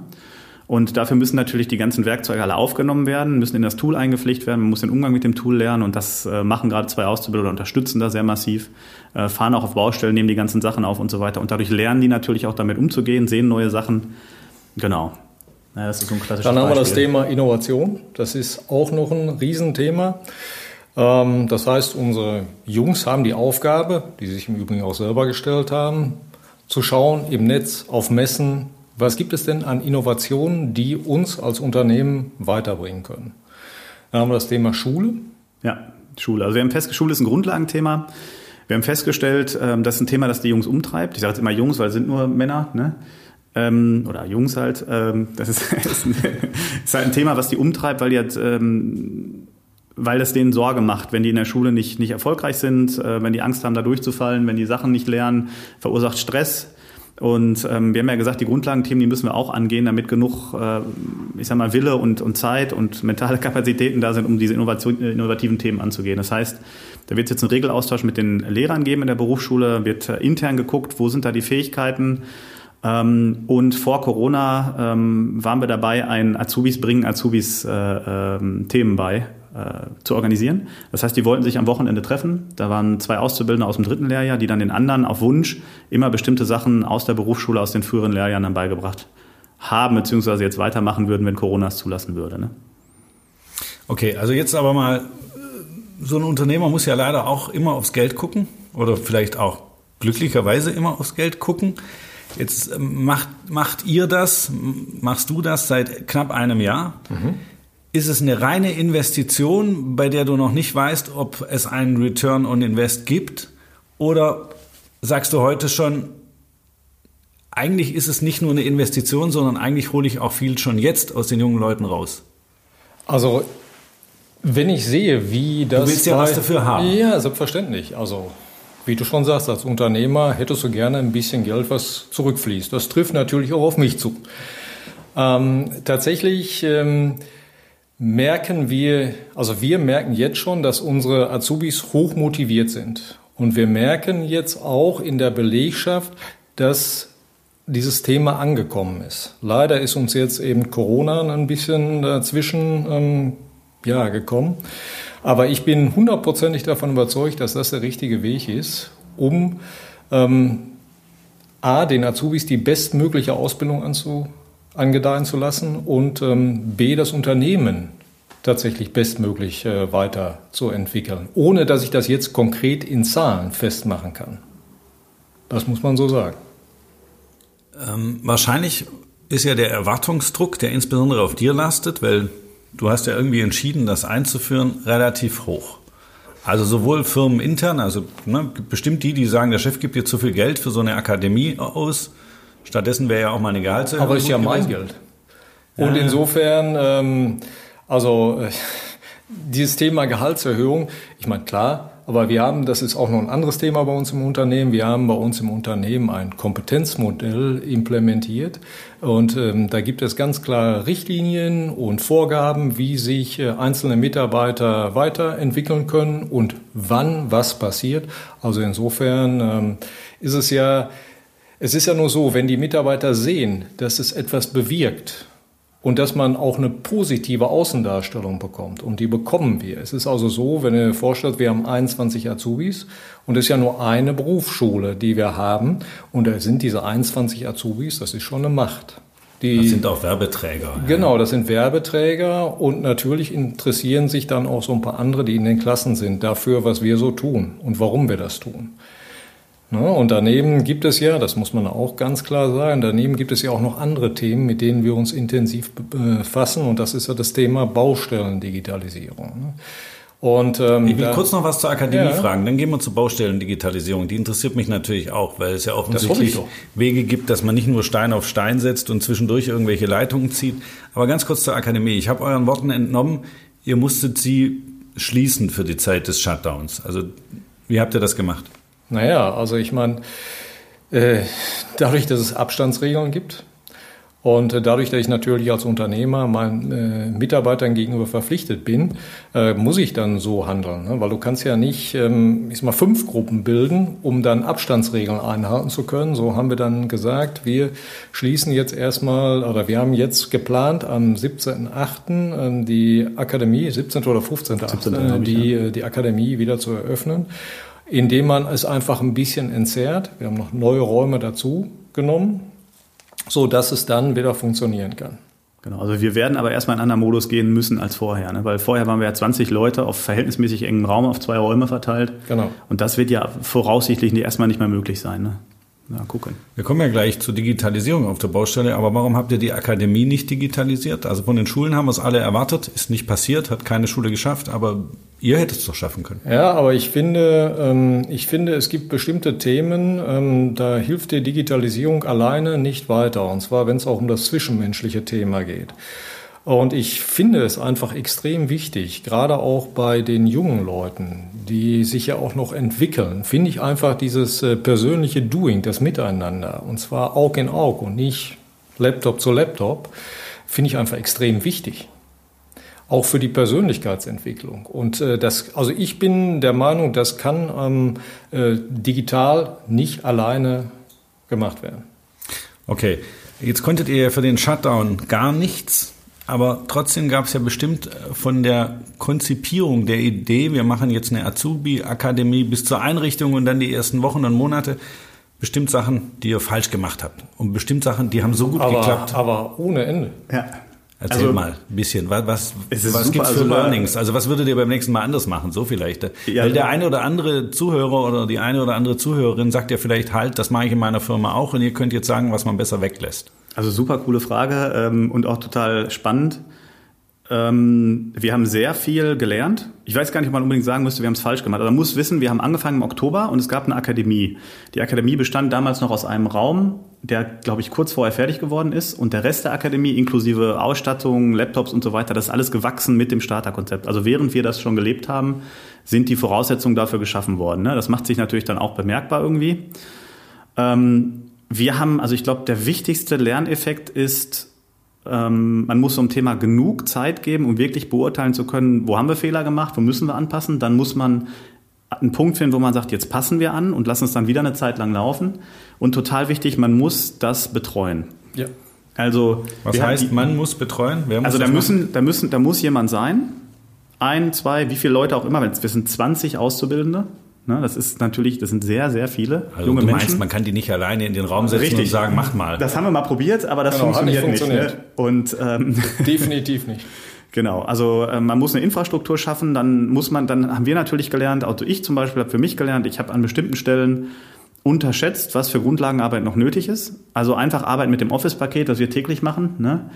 Und dafür müssen natürlich die ganzen Werkzeuge alle aufgenommen werden, müssen in das Tool eingepflegt werden, man muss den Umgang mit dem Tool lernen und das äh, machen gerade zwei Auszubildende unterstützen da sehr massiv, fahren auch auf Baustellen, nehmen die ganzen Sachen auf und so weiter. Und dadurch lernen die natürlich auch damit umzugehen, sehen neue Sachen. Genau. Ja, das ist so ein klassisches Dann haben wir das Beispiel. Thema Innovation. Das ist auch noch ein Riesenthema. Ähm, Das heißt, unsere Jungs haben die Aufgabe, die sie sich im Übrigen auch selber gestellt haben, zu schauen im Netz, auf Messen, was gibt es denn an Innovationen, die uns als Unternehmen weiterbringen können. Dann haben wir das Thema Schule. Ja, Schule. Also wir haben festgestellt, Schule ist ein Grundlagenthema. Wir haben festgestellt, ähm, das ist ein Thema, das die Jungs umtreibt. Ich sage jetzt immer Jungs, weil es sind nur Männer, ne? Ähm, oder Jungs halt. Ähm, das ist, ist, ein, ist halt ein Thema, was die umtreibt, weil die halt, ähm, weil das denen Sorge macht, wenn die in der Schule nicht, nicht erfolgreich sind, äh, wenn die Angst haben, da durchzufallen, wenn die Sachen nicht lernen, verursacht Stress. Und ähm, wir haben ja gesagt, die Grundlagenthemen, die müssen wir auch angehen, damit genug, äh, ich sag mal, Wille und, und Zeit und mentale Kapazitäten da sind, um diese Innovation, innovativen Themen anzugehen. Das heißt, da wird es jetzt einen Regelaustausch mit den Lehrern geben in der Berufsschule, wird äh, intern geguckt, wo sind da die Fähigkeiten. Ähm, und vor Corona ähm, waren wir dabei, ein Azubis bringen Azubis äh, ähm, Themen bei äh, zu organisieren. Das heißt, die wollten sich am Wochenende treffen. Da waren zwei Auszubildende aus dem dritten Lehrjahr, die dann den anderen auf Wunsch immer bestimmte Sachen aus der Berufsschule, aus den früheren Lehrjahren dann beigebracht haben, beziehungsweise jetzt weitermachen würden, wenn Corona es zulassen würde. Ne? Okay, also jetzt aber mal, so ein Unternehmer muss ja leider auch immer aufs Geld gucken oder vielleicht auch glücklicherweise immer aufs Geld gucken. Jetzt ähm, macht, macht ihr das, machst du das seit knapp einem Jahr. Mhm. Ist es eine reine Investition, bei der du noch nicht weißt, ob es einen Return on Invest gibt? Oder sagst du heute schon, eigentlich ist es nicht nur eine Investition, sondern eigentlich hole ich auch viel schon jetzt aus den jungen Leuten raus? Also, wenn ich sehe, wie das. Du willst ja was dafür haben. Ja, selbstverständlich. Also, wie du schon sagst, als Unternehmer hättest du gerne ein bisschen Geld, was zurückfließt. Das trifft natürlich auch auf mich zu. Ähm, tatsächlich ähm, merken wir, also wir merken jetzt schon, dass unsere Azubis hoch motiviert sind. Und wir merken jetzt auch in der Belegschaft, dass dieses Thema angekommen ist. Leider ist uns jetzt eben Corona ein bisschen dazwischen ähm, ja, gekommen. Aber ich bin hundertprozentig davon überzeugt, dass das der richtige Weg ist, um ähm, A, den Azubis die bestmögliche Ausbildung anzu, angedeihen zu lassen und ähm, B, das Unternehmen tatsächlich bestmöglich äh, weiterzuentwickeln, ohne dass ich das jetzt konkret in Zahlen festmachen kann. Das muss man so sagen. Ähm, wahrscheinlich ist ja der Erwartungsdruck, der insbesondere auf dir lastet, weil du hast ja irgendwie entschieden, das einzuführen, relativ hoch. Also sowohl Firmen intern, also ne, bestimmt die, die sagen, der Chef gibt dir zu viel Geld für so eine Akademie aus. Stattdessen wäre ja auch mal eine Gehaltserhöhung. Aber ist ja mein Geld. Und ja. insofern, ähm, also äh, dieses Thema Gehaltserhöhung, ich meine, klar, aber wir haben, das ist auch noch ein anderes Thema bei uns im Unternehmen, wir haben bei uns im Unternehmen ein Kompetenzmodell implementiert. Und ähm, da gibt es ganz klare Richtlinien und Vorgaben, wie sich äh, einzelne Mitarbeiter weiterentwickeln können und wann was passiert. Also insofern ähm, ist es ja, es ist ja nur so, wenn die Mitarbeiter sehen, dass es etwas bewirkt, und dass man auch eine positive Außendarstellung bekommt. Und die bekommen wir. Es ist also so, wenn ihr euch vorstellt, wir haben 21 Azubis und es ist ja nur eine Berufsschule, die wir haben. Und da sind diese 21 Azubis, das ist schon eine Macht. Die, das sind auch Werbeträger. Genau, das sind Werbeträger und natürlich interessieren sich dann auch so ein paar andere, die in den Klassen sind, dafür, was wir so tun und warum wir das tun. Ne? Und daneben gibt es ja, das muss man auch ganz klar sagen, daneben gibt es ja auch noch andere Themen, mit denen wir uns intensiv befassen. Und das ist ja das Thema Baustellendigitalisierung. Ne? Und, ähm, ich will da, kurz noch was zur Akademie ja. fragen, dann gehen wir zur Baustellendigitalisierung. Die interessiert mich natürlich auch, weil es ja offensichtlich Wege gibt, dass man nicht nur Stein auf Stein setzt und zwischendurch irgendwelche Leitungen zieht. Aber ganz kurz zur Akademie. Ich habe euren Worten entnommen, ihr musstet sie schließen für die Zeit des Shutdowns. Also wie habt ihr das gemacht? Naja, also ich meine, äh, dadurch, dass es Abstandsregeln gibt und äh, dadurch, dass ich natürlich als Unternehmer meinen äh, Mitarbeitern gegenüber verpflichtet bin, äh, muss ich dann so handeln. Ne? Weil du kannst ja nicht, ähm, ich sag mal, fünf Gruppen bilden, um dann Abstandsregeln einhalten zu können. So haben wir dann gesagt, wir schließen jetzt erstmal, oder wir haben jetzt geplant, am 17.8. Äh, die Akademie, 17. oder 15.8. 17. Äh, die. Äh, die Akademie wieder zu eröffnen indem man es einfach ein bisschen entzerrt. Wir haben noch neue Räume dazu genommen, so dass es dann wieder funktionieren kann. Genau, also wir werden aber erstmal in einen anderen Modus gehen müssen als vorher, ne? weil vorher waren wir ja 20 Leute auf verhältnismäßig engem Raum auf zwei Räume verteilt. Genau. Und das wird ja voraussichtlich erstmal nicht mehr möglich sein. Ne? Ja, gucken. Wir kommen ja gleich zur Digitalisierung auf der Baustelle, aber warum habt ihr die Akademie nicht digitalisiert? Also von den Schulen haben wir es alle erwartet, ist nicht passiert, hat keine Schule geschafft, aber ihr hättet es doch schaffen können. Ja, aber ich finde, ähm, ich finde, es gibt bestimmte Themen, ähm, da hilft die Digitalisierung alleine nicht weiter. Und zwar, wenn es auch um das zwischenmenschliche Thema geht. Und ich finde es einfach extrem wichtig, gerade auch bei den jungen Leuten, die sich ja auch noch entwickeln, finde ich einfach dieses äh, persönliche Doing, das Miteinander, und zwar Aug in Aug und nicht Laptop zu Laptop, finde ich einfach extrem wichtig. Auch für die Persönlichkeitsentwicklung. Und äh, das, also ich bin der Meinung, das kann ähm, äh, digital nicht alleine gemacht werden. Okay, jetzt konntet ihr für den Shutdown gar nichts Aber trotzdem gab es ja bestimmt äh, von der Konzipierung der Idee, wir machen jetzt eine Azubi-Akademie bis zur Einrichtung und dann die ersten Wochen und Monate, bestimmt Sachen, die ihr falsch gemacht habt. Und bestimmt Sachen, die haben so gut aber, geklappt. Aber ohne Ende. Ja. Erzähl Also, mal ein bisschen. Was, was, Es super, gibt's für also, Learnings? Also was würdet ihr beim nächsten Mal anders machen? So vielleicht. Ja, Weil der eine oder andere Zuhörer oder die eine oder andere Zuhörerin sagt ja vielleicht halt, das mache ich in meiner Firma auch und ihr könnt jetzt sagen, was man besser weglässt. Also super coole Frage ähm, und auch total spannend. Ähm, wir haben sehr viel gelernt. Ich weiß gar nicht, ob man unbedingt sagen müsste, wir haben es falsch gemacht. Aber man muss wissen, wir haben angefangen im Oktober und es gab eine Akademie. Die Akademie bestand damals noch aus einem Raum, der, glaube ich, kurz vorher fertig geworden ist. Und der Rest der Akademie, inklusive Ausstattung, Laptops und so weiter, das ist alles gewachsen mit dem Starterkonzept. Also während wir das schon gelebt haben, sind die Voraussetzungen dafür geschaffen worden. Ne? Das macht sich natürlich dann auch bemerkbar irgendwie. Ähm, wir haben, also ich glaube, der wichtigste Lerneffekt ist, ähm, man muss so einem Thema genug Zeit geben, um wirklich beurteilen zu können, wo haben wir Fehler gemacht, wo müssen wir anpassen. Dann muss man einen Punkt finden, wo man sagt, jetzt passen wir an und lassen es dann wieder eine Zeit lang laufen. Und total wichtig, man muss das betreuen. Ja. Also, Was heißt, die- man muss betreuen? Wer muss also da müssen, da müssen, da muss jemand sein. Ein, zwei, wie viele Leute auch immer. Wir sind 20 Auszubildende. Ne, das ist natürlich, das sind sehr, sehr viele? Also junge du Menschen. meinst, man kann die nicht alleine in den Raum setzen Richtig. und sagen, mach mal. Das haben wir mal probiert, aber das Genau, hat nicht funktioniert nicht. ne? Und ähm, Definitiv nicht. genau, also äh, man muss eine Infrastruktur schaffen. Dann muss man, dann haben wir natürlich gelernt. Also ich zum Beispiel habe für mich gelernt. Ich habe an bestimmten Stellen unterschätzt, was für Grundlagenarbeit noch nötig ist. Also einfach Arbeit mit dem Office-Paket, das wir täglich machen. Ne?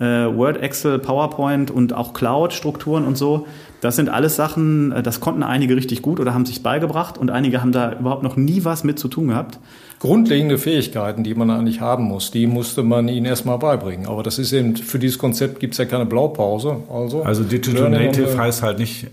Äh, Word, Excel, PowerPoint und auch Cloud-Strukturen und so. Das sind alles Sachen, äh, das konnten einige richtig gut oder haben sich beigebracht und einige haben da überhaupt noch nie was mit zu tun gehabt. Grundlegende Fähigkeiten, die man eigentlich haben muss, die musste man ihnen erstmal beibringen. Aber das ist eben, für dieses Konzept gibt es ja keine Blaupause. Also, Also Digital Native heißt halt nicht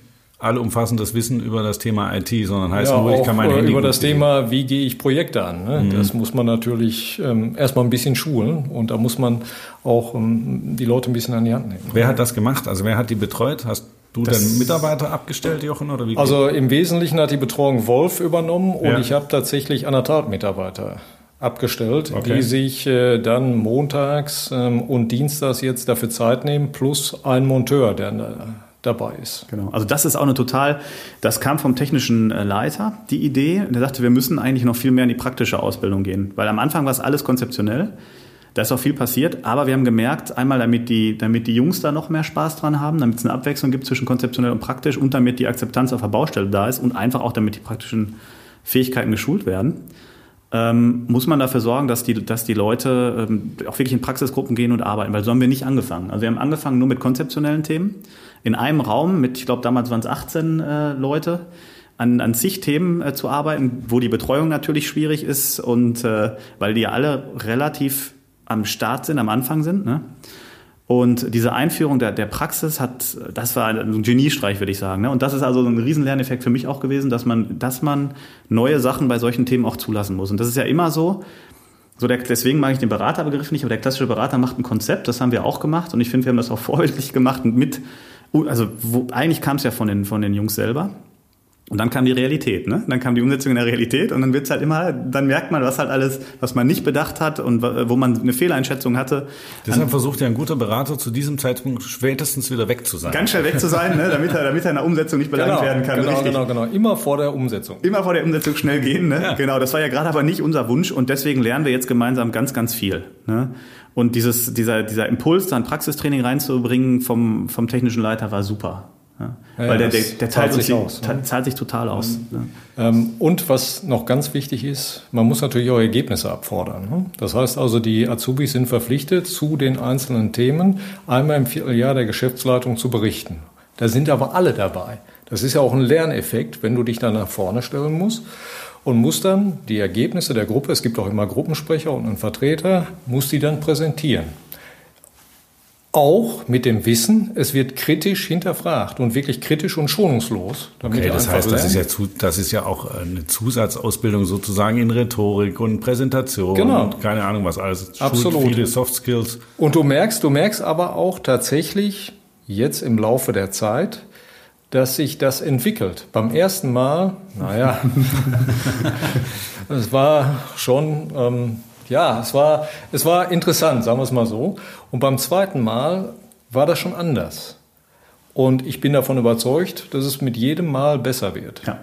allumfassendes Wissen über das Thema IT, sondern heißt ja, nur, ich kann mein Handy über das. Thema, wie gehe ich Projekte an. Ne? Das muss man natürlich ähm, erstmal ein bisschen schulen und da muss man auch ähm, die Leute ein bisschen an die Hand nehmen. Wer hat das gemacht? Also wer hat die betreut? Hast du dann Mitarbeiter abgestellt, Jochen, oder wie? Also im Wesentlichen hat die Betreuung Wolf übernommen und Ja. ich habe tatsächlich anderthalb Mitarbeiter abgestellt, Okay. die sich äh, dann montags ähm, und dienstags jetzt dafür Zeit nehmen, plus ein Monteur, der dabei ist. Genau. Also das ist auch eine total, das kam vom technischen äh, Leiter, die Idee. Der sagte, wir müssen eigentlich noch viel mehr in die praktische Ausbildung gehen. Weil am Anfang war es alles konzeptionell. Da ist auch viel passiert, aber wir haben gemerkt, einmal damit die, damit die Jungs da noch mehr Spaß dran haben, damit es eine Abwechslung gibt zwischen konzeptionell und praktisch und damit die Akzeptanz auf der Baustelle da ist und einfach auch damit die praktischen Fähigkeiten geschult werden, ähm, muss man dafür sorgen, dass die, dass die Leute ähm, auch wirklich in Praxisgruppen gehen und arbeiten, weil so haben wir nicht angefangen. Also wir haben angefangen nur mit konzeptionellen Themen in einem Raum mit, ich glaube damals waren es 18 äh, Leute, an, an zig Themen äh, zu arbeiten, wo die Betreuung natürlich schwierig ist und äh, weil die ja alle relativ am Start sind, am Anfang sind. Ne? Und diese Einführung der, der Praxis hat, das war ein Geniestreich, würde ich sagen. Ne? Und das ist also ein riesen Lerneffekt für mich auch gewesen, dass man, dass man neue Sachen bei solchen Themen auch zulassen muss. Und das ist ja immer so. So der, deswegen mag ich den Beraterbegriff nicht, aber der klassische Berater macht ein Konzept, das haben wir auch gemacht und ich finde, wir haben das auch vorbildlich gemacht und mit, also wo, eigentlich kam es ja von den, von den Jungs selber. Und dann kam die Realität, ne? Dann kam die Umsetzung in der Realität und dann wird's halt immer, dann merkt man, was halt alles, was man nicht bedacht hat und wo man eine Fehleinschätzung hatte. Deshalb versucht ja ein guter Berater zu diesem Zeitpunkt spätestens wieder weg zu sein. Ganz schnell weg zu sein, ne? damit, er, damit er in der Umsetzung nicht belangt werden kann. genau, Richtig. genau, genau. Immer vor der Umsetzung. Immer vor der Umsetzung schnell gehen. Ne? Genau, das war ja gerade aber nicht unser Wunsch und deswegen lernen wir jetzt gemeinsam ganz, ganz viel. Ne? Und dieses, dieser, dieser Impuls, da ein Praxistraining reinzubringen vom, vom technischen Leiter war super. Ja? Ja, Weil der, der, der zahlt sich aus, ta- zahlt sich total aus. Ne? Ähm, und was noch ganz wichtig ist, man muss natürlich auch Ergebnisse abfordern. ne? Das heißt also, die Azubis sind verpflichtet, zu den einzelnen Themen einmal im Vierteljahr der Geschäftsleitung zu berichten. Da sind aber alle dabei. Das ist ja auch ein Lerneffekt, wenn du dich dann nach vorne stellen musst und musst dann die Ergebnisse der Gruppe, es gibt auch immer Gruppensprecher und einen Vertreter, muss die dann präsentieren. Auch mit dem Wissen, es wird kritisch hinterfragt und wirklich kritisch und schonungslos. Okay, das heißt, das ist, ja zu, das ist ja auch eine Zusatzausbildung sozusagen in Rhetorik und Präsentation Genau. und keine Ahnung was alles. Absolut. Viele Soft Skills. Und du merkst, du merkst aber auch tatsächlich jetzt im Laufe der Zeit, dass sich das entwickelt. Beim ersten Mal, naja, es war schon, ähm, ja, es war, es war interessant, sagen wir es mal so. Und beim zweiten Mal war das schon anders. Und ich bin davon überzeugt, dass es mit jedem Mal besser wird. Ja.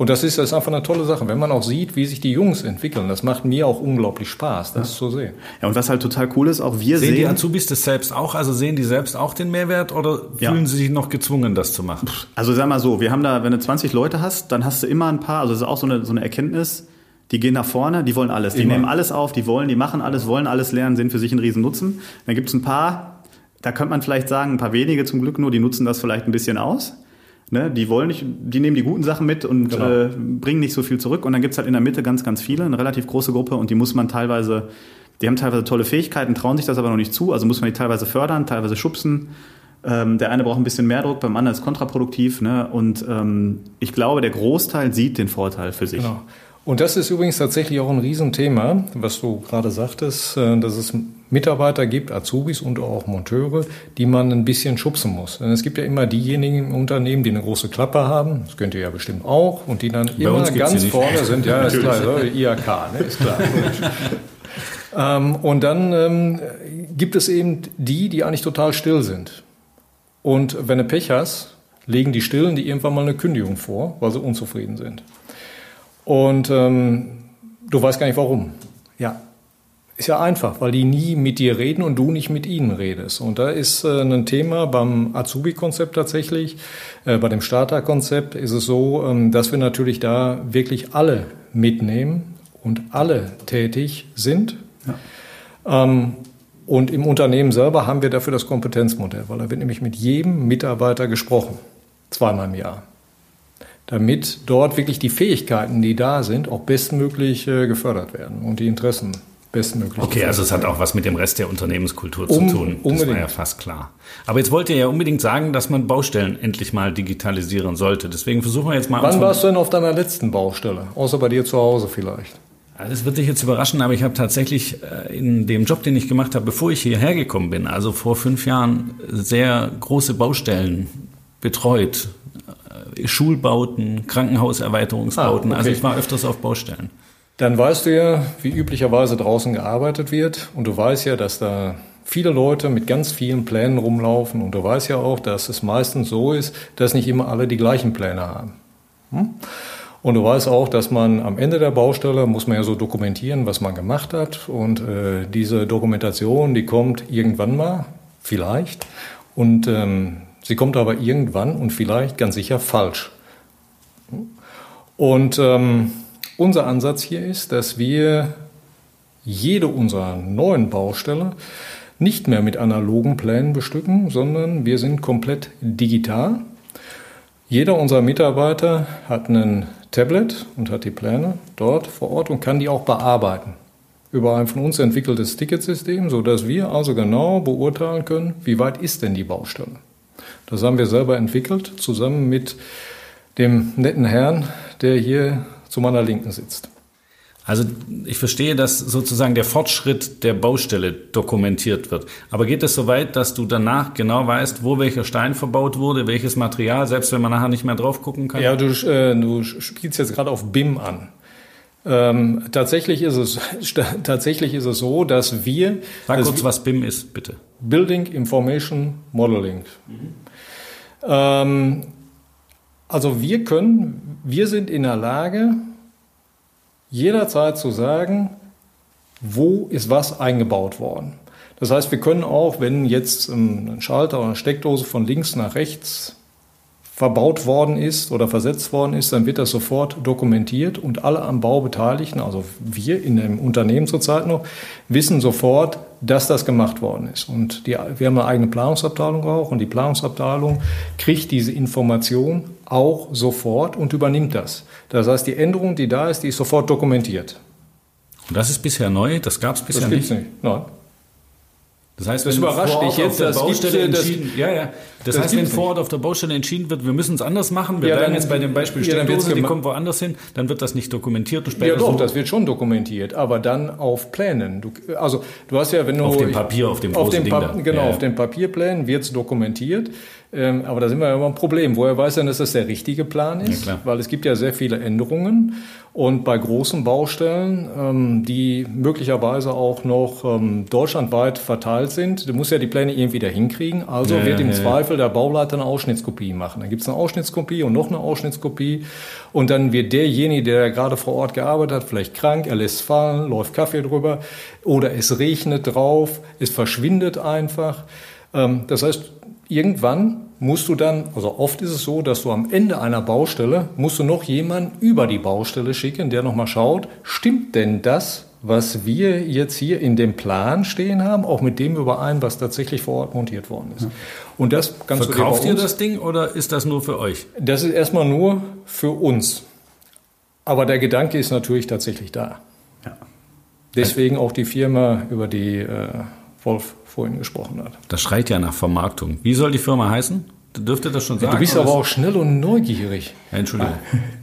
Und das ist, das ist einfach eine tolle Sache. Wenn man auch sieht, wie sich die Jungs entwickeln, das macht mir auch unglaublich Spaß, das ja. zu sehen. Ja, und was halt total cool ist, auch wir sehen. Sehen die Azubis das selbst auch? Also sehen die selbst auch den Mehrwert oder ja. fühlen sie sich noch gezwungen, das zu machen? Also sag mal so, wir haben da, wenn du 20 Leute hast, dann hast du immer ein paar, also das ist auch so eine, so eine Erkenntnis, die gehen nach vorne, die wollen alles. Die immer. nehmen alles auf, die wollen, die machen alles, wollen alles lernen, sind für sich ein Riesennutzen. Dann gibt es ein paar, da könnte man vielleicht sagen, ein paar wenige zum Glück nur, die nutzen das vielleicht ein bisschen aus. Ne, die wollen nicht, die nehmen die guten Sachen mit und genau. äh, bringen nicht so viel zurück. Und dann gibt's halt in der Mitte ganz, ganz viele, eine relativ große Gruppe und die muss man teilweise, die haben teilweise tolle Fähigkeiten, trauen sich das aber noch nicht zu. Also muss man die teilweise fördern, teilweise schubsen. Ähm, der eine braucht ein bisschen mehr Druck, beim anderen ist kontraproduktiv. Ne? Und ähm, ich glaube, der Großteil sieht den Vorteil für sich. Genau. Und das ist übrigens tatsächlich auch ein Riesenthema, was du gerade sagtest, äh, dass es Mitarbeiter gibt, Azubis und auch Monteure, die man ein bisschen schubsen muss. Denn es gibt ja immer diejenigen im Unternehmen, die eine große Klappe haben, das könnt ihr ja bestimmt auch, und die dann Bei immer ganz vorne sind. Ja, ist klar, so, IAK, ne, ist klar. ähm, und dann ähm, gibt es eben die, die eigentlich total still sind. Und wenn du Pech hast, legen die Stillen die irgendwann mal eine Kündigung vor, weil sie unzufrieden sind. Und ähm, du weißt gar nicht warum. Ja, ist ja einfach, weil die nie mit dir reden und du nicht mit ihnen redest. Und da ist äh, ein Thema beim Azubi-Konzept tatsächlich. Äh, bei dem Starter-Konzept ist es so, ähm, dass wir natürlich da wirklich alle mitnehmen und alle tätig sind. Ja. Ähm, und im Unternehmen selber haben wir dafür das Kompetenzmodell, weil da wird nämlich mit jedem Mitarbeiter gesprochen. Zweimal im Jahr damit dort wirklich die Fähigkeiten, die da sind, auch bestmöglich äh, gefördert werden und die Interessen bestmöglich. Okay, also es hat auch was mit dem Rest der Unternehmenskultur um, zu tun. Unbedingt. Das war ja fast klar. Aber jetzt wollt ihr ja unbedingt sagen, dass man Baustellen endlich mal digitalisieren sollte. Deswegen versuchen wir jetzt mal. Wann warst du denn auf deiner letzten Baustelle? Außer bei dir zu Hause vielleicht? Also es wird dich jetzt überraschen, aber ich habe tatsächlich äh, in dem Job, den ich gemacht habe, bevor ich hierher gekommen bin, also vor fünf Jahren, sehr große Baustellen betreut Schulbauten, Krankenhauserweiterungsbauten. Ah, okay. Also ich war öfters auf Baustellen. Dann weißt du ja, wie üblicherweise draußen gearbeitet wird. Und du weißt ja, dass da viele Leute mit ganz vielen Plänen rumlaufen. Und du weißt ja auch, dass es meistens so ist, dass nicht immer alle die gleichen Pläne haben. Hm? Und du weißt auch, dass man am Ende der Baustelle muss man ja so dokumentieren, was man gemacht hat. Und äh, diese Dokumentation, die kommt irgendwann mal, vielleicht. Und ähm, Sie kommt aber irgendwann und vielleicht ganz sicher falsch. Und ähm, unser Ansatz hier ist, dass wir jede unserer neuen Baustelle nicht mehr mit analogen Plänen bestücken, sondern wir sind komplett digital. Jeder unserer Mitarbeiter hat ein Tablet und hat die Pläne dort vor Ort und kann die auch bearbeiten über ein von uns entwickeltes Ticketsystem, sodass wir also genau beurteilen können, wie weit ist denn die Baustelle. Das haben wir selber entwickelt, zusammen mit dem netten Herrn, der hier zu meiner Linken sitzt. Also ich verstehe, dass sozusagen der Fortschritt der Baustelle dokumentiert wird. Aber geht es so weit, dass du danach genau weißt, wo welcher Stein verbaut wurde, welches Material, selbst wenn man nachher nicht mehr drauf gucken kann? Ja, du, äh, du spielst jetzt gerade auf BIM an. Ähm, tatsächlich, ist es, tatsächlich ist es so, dass wir... Sag kurz, was BIM ist, bitte. Building Information Modeling. Mhm. Ähm, also wir können, wir sind in der Lage, jederzeit zu sagen, wo ist was eingebaut worden. Das heißt, wir können auch, wenn jetzt ein Schalter oder eine Steckdose von links nach rechts verbaut worden ist oder versetzt worden ist, dann wird das sofort dokumentiert und alle am Bau Beteiligten, also wir in dem Unternehmen zurzeit noch, wissen sofort, dass das gemacht worden ist. Und die, wir haben eine eigene Planungsabteilung auch und die Planungsabteilung kriegt diese Information auch sofort und übernimmt das. Das heißt, die Änderung, die da ist, die ist sofort dokumentiert. Und das ist bisher neu? Das gab es bisher das nicht? nicht? Nein. Das heißt, das überrascht dich jetzt, das gibt, das, ja, ja. Das, Das heißt, wenn vor. Ort auf der Baustelle entschieden wird, wir müssen es anders machen, wir Ja, bleiben dann- jetzt bei dem Beispiel ja, Steckdose, die kommt woanders hin, dann wird das nicht dokumentiert und Ja, später doch, so das wird schon dokumentiert, aber dann auf Plänen. Du, also du hast ja, wenn du Auf dem Papier, auf dem auf großen dem Ding Pa- da. genau, Ja, ja. auf den Papierplänen wird es dokumentiert. Ähm, aber da sind wir ja immer ein Problem. Woher weiß denn, dass das der richtige Plan ist? klar. Weil es gibt ja sehr viele Änderungen und bei großen Baustellen, ähm, die möglicherweise auch noch ähm, deutschlandweit verteilt sind, du musst ja die Pläne irgendwie da hinkriegen. Also Ja, wird ja, im ja. Zweifel der Bauleiter eine Ausschnittskopie machen. Dann gibt es eine Ausschnittskopie und noch eine Ausschnittskopie. Und dann wird derjenige, der gerade vor Ort gearbeitet hat, vielleicht krank, er lässt fallen, läuft Kaffee drüber oder es regnet drauf, es verschwindet einfach. Ähm, das heißt, irgendwann musst du dann, also oft ist es so, dass du am Ende einer Baustelle, musst du noch jemanden über die Baustelle schicken, der nochmal schaut, stimmt denn das, was wir jetzt hier in dem Plan stehen haben, auch mit dem überein, was tatsächlich vor Ort montiert worden ist. Und das kannst Verkauft du ihr das Ding oder ist das nur für euch? Das ist erstmal nur für uns. Aber der Gedanke ist natürlich tatsächlich da. Ja. Deswegen auch die Firma, über die äh, Wolf vorhin gesprochen hat. Das schreit ja nach Vermarktung. Wie soll die Firma heißen? Dürft ihr das schon sagen? Du bist aber auch schnell und neugierig. Entschuldigung.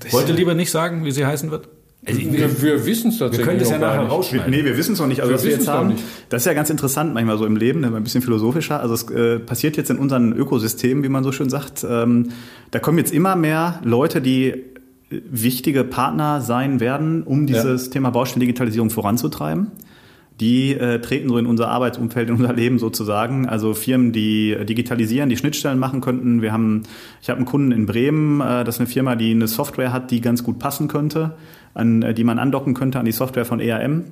Wollt ihr lieber nicht sagen, wie sie heißen wird? Wir, wir wissen es tatsächlich. können das ja noch gar nachher nicht. rausschneiden. Nee, wir wissen es noch nicht. Also, Wir was wir jetzt haben, nicht. das ist ja ganz interessant manchmal so im Leben, ein bisschen philosophischer. Also, es äh, passiert jetzt in unseren Ökosystemen, wie man so schön sagt. Ähm, da kommen jetzt immer mehr Leute, die wichtige Partner sein werden, um dieses Thema Baustellendigitalisierung voranzutreiben. Die äh, treten so in unser Arbeitsumfeld, in unser Leben sozusagen. Also Firmen, die digitalisieren, die Schnittstellen machen könnten. Wir haben, ich habe einen Kunden in Bremen, äh, das ist eine Firma, die eine Software hat, die ganz gut passen könnte, an äh, die man andocken könnte an die Software von ERM.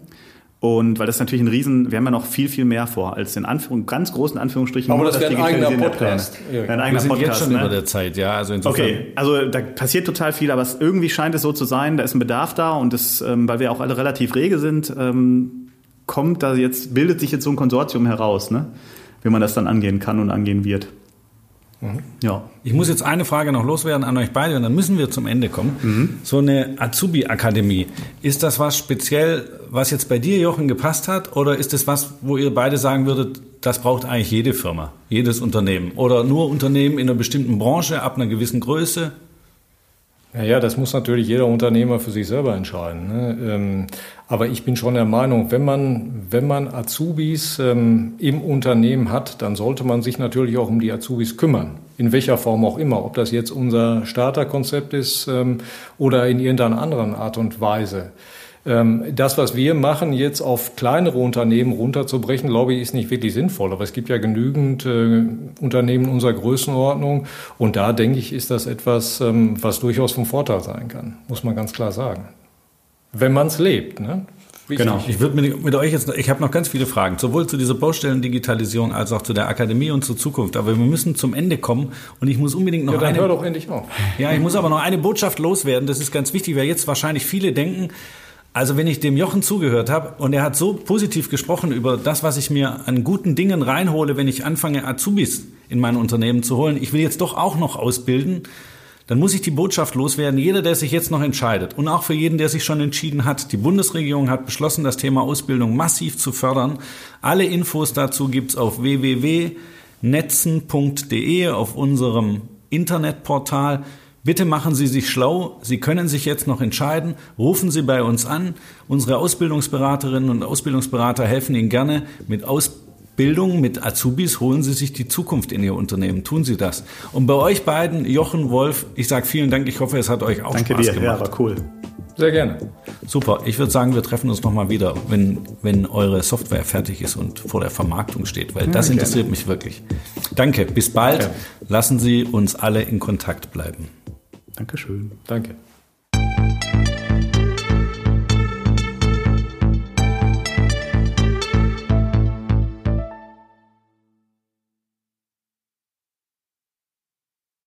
Und weil das natürlich ein Riesen, wir haben ja noch viel, viel mehr vor, als in Anführung, ganz großen Anführungsstrichen. Aber nur das wäre ein eigener Podcast. Wäre ein Wir eigener sind Podcast, jetzt schon ne? über der Zeit, ja. Also insofern. Okay, also da passiert total viel, aber es, irgendwie scheint es so zu sein, da ist ein Bedarf da und das, ähm, weil wir auch alle relativ rege sind, ähm, kommt da jetzt, bildet sich jetzt so ein Konsortium heraus, ne? wie man das dann angehen kann und angehen wird. Ja. Ich muss jetzt eine Frage noch loswerden an euch beide und dann müssen wir zum Ende kommen. So eine Azubi-Akademie, ist das was speziell, was jetzt bei dir, Jochen, gepasst hat? Oder ist das was, wo ihr beide sagen würdet, das braucht eigentlich jede Firma, jedes Unternehmen? Oder nur Unternehmen in einer bestimmten Branche ab einer gewissen Größe? Naja, das muss natürlich jeder Unternehmer für sich selber entscheiden. Ne? Ähm, aber ich bin schon der Meinung, wenn man, wenn man Azubis ähm, im Unternehmen hat, dann sollte man sich natürlich auch um die Azubis kümmern. In welcher Form auch immer. Ob das jetzt unser Starterkonzept ist ähm, oder in irgendeiner anderen Art und Weise. Ähm, Das, was wir machen, jetzt auf kleinere Unternehmen runterzubrechen, glaube ich, ist nicht wirklich sinnvoll. Aber es gibt ja genügend äh, Unternehmen unserer Größenordnung. Und da, denke ich, ist das etwas, ähm, was durchaus vom Vorteil sein kann. Muss man ganz klar sagen. Wenn man es lebt. Ne? Wichtig. Genau. Ich würde mit, mit euch jetzt, ich habe noch ganz viele Fragen, sowohl zu dieser Baustellendigitalisierung als auch zu der Akademie und zur Zukunft. Aber wir müssen zum Ende kommen und ich muss unbedingt noch Ja, dann eine. hör doch endlich auf. Ja, ich muss aber noch eine Botschaft loswerden. Das ist ganz wichtig, weil jetzt wahrscheinlich viele denken, also wenn ich dem Jochen zugehört habe und er hat so positiv gesprochen über das, was ich mir an guten Dingen reinhole, wenn ich anfange, Azubis in mein Unternehmen zu holen, ich will jetzt doch auch noch ausbilden, dann muss ich die Botschaft loswerden, jeder, der sich jetzt noch entscheidet und auch für jeden, der sich schon entschieden hat, die Bundesregierung hat beschlossen, das Thema Ausbildung massiv zu fördern. Alle Infos dazu gibt's auf www.netzen.de auf unserem Internetportal. Bitte machen Sie sich schlau. Sie können sich jetzt noch entscheiden. Rufen Sie bei uns an. Unsere Ausbildungsberaterinnen und Ausbildungsberater helfen Ihnen gerne mit Ausbildung, mit Azubis. Holen Sie sich die Zukunft in Ihr Unternehmen. Tun Sie das. Und bei euch beiden, Jochen, Wolf, ich sage vielen Dank. Ich hoffe, es hat euch auch Danke Spaß dir, gemacht. ja, war cool. Sehr gerne. Super. Ich würde sagen, wir treffen uns nochmal wieder, wenn, wenn eure Software fertig ist und vor der Vermarktung steht, weil das gerne. interessiert mich wirklich. Danke. Bis bald. Danke. Lassen Sie uns alle in Kontakt bleiben. Dankeschön. Danke.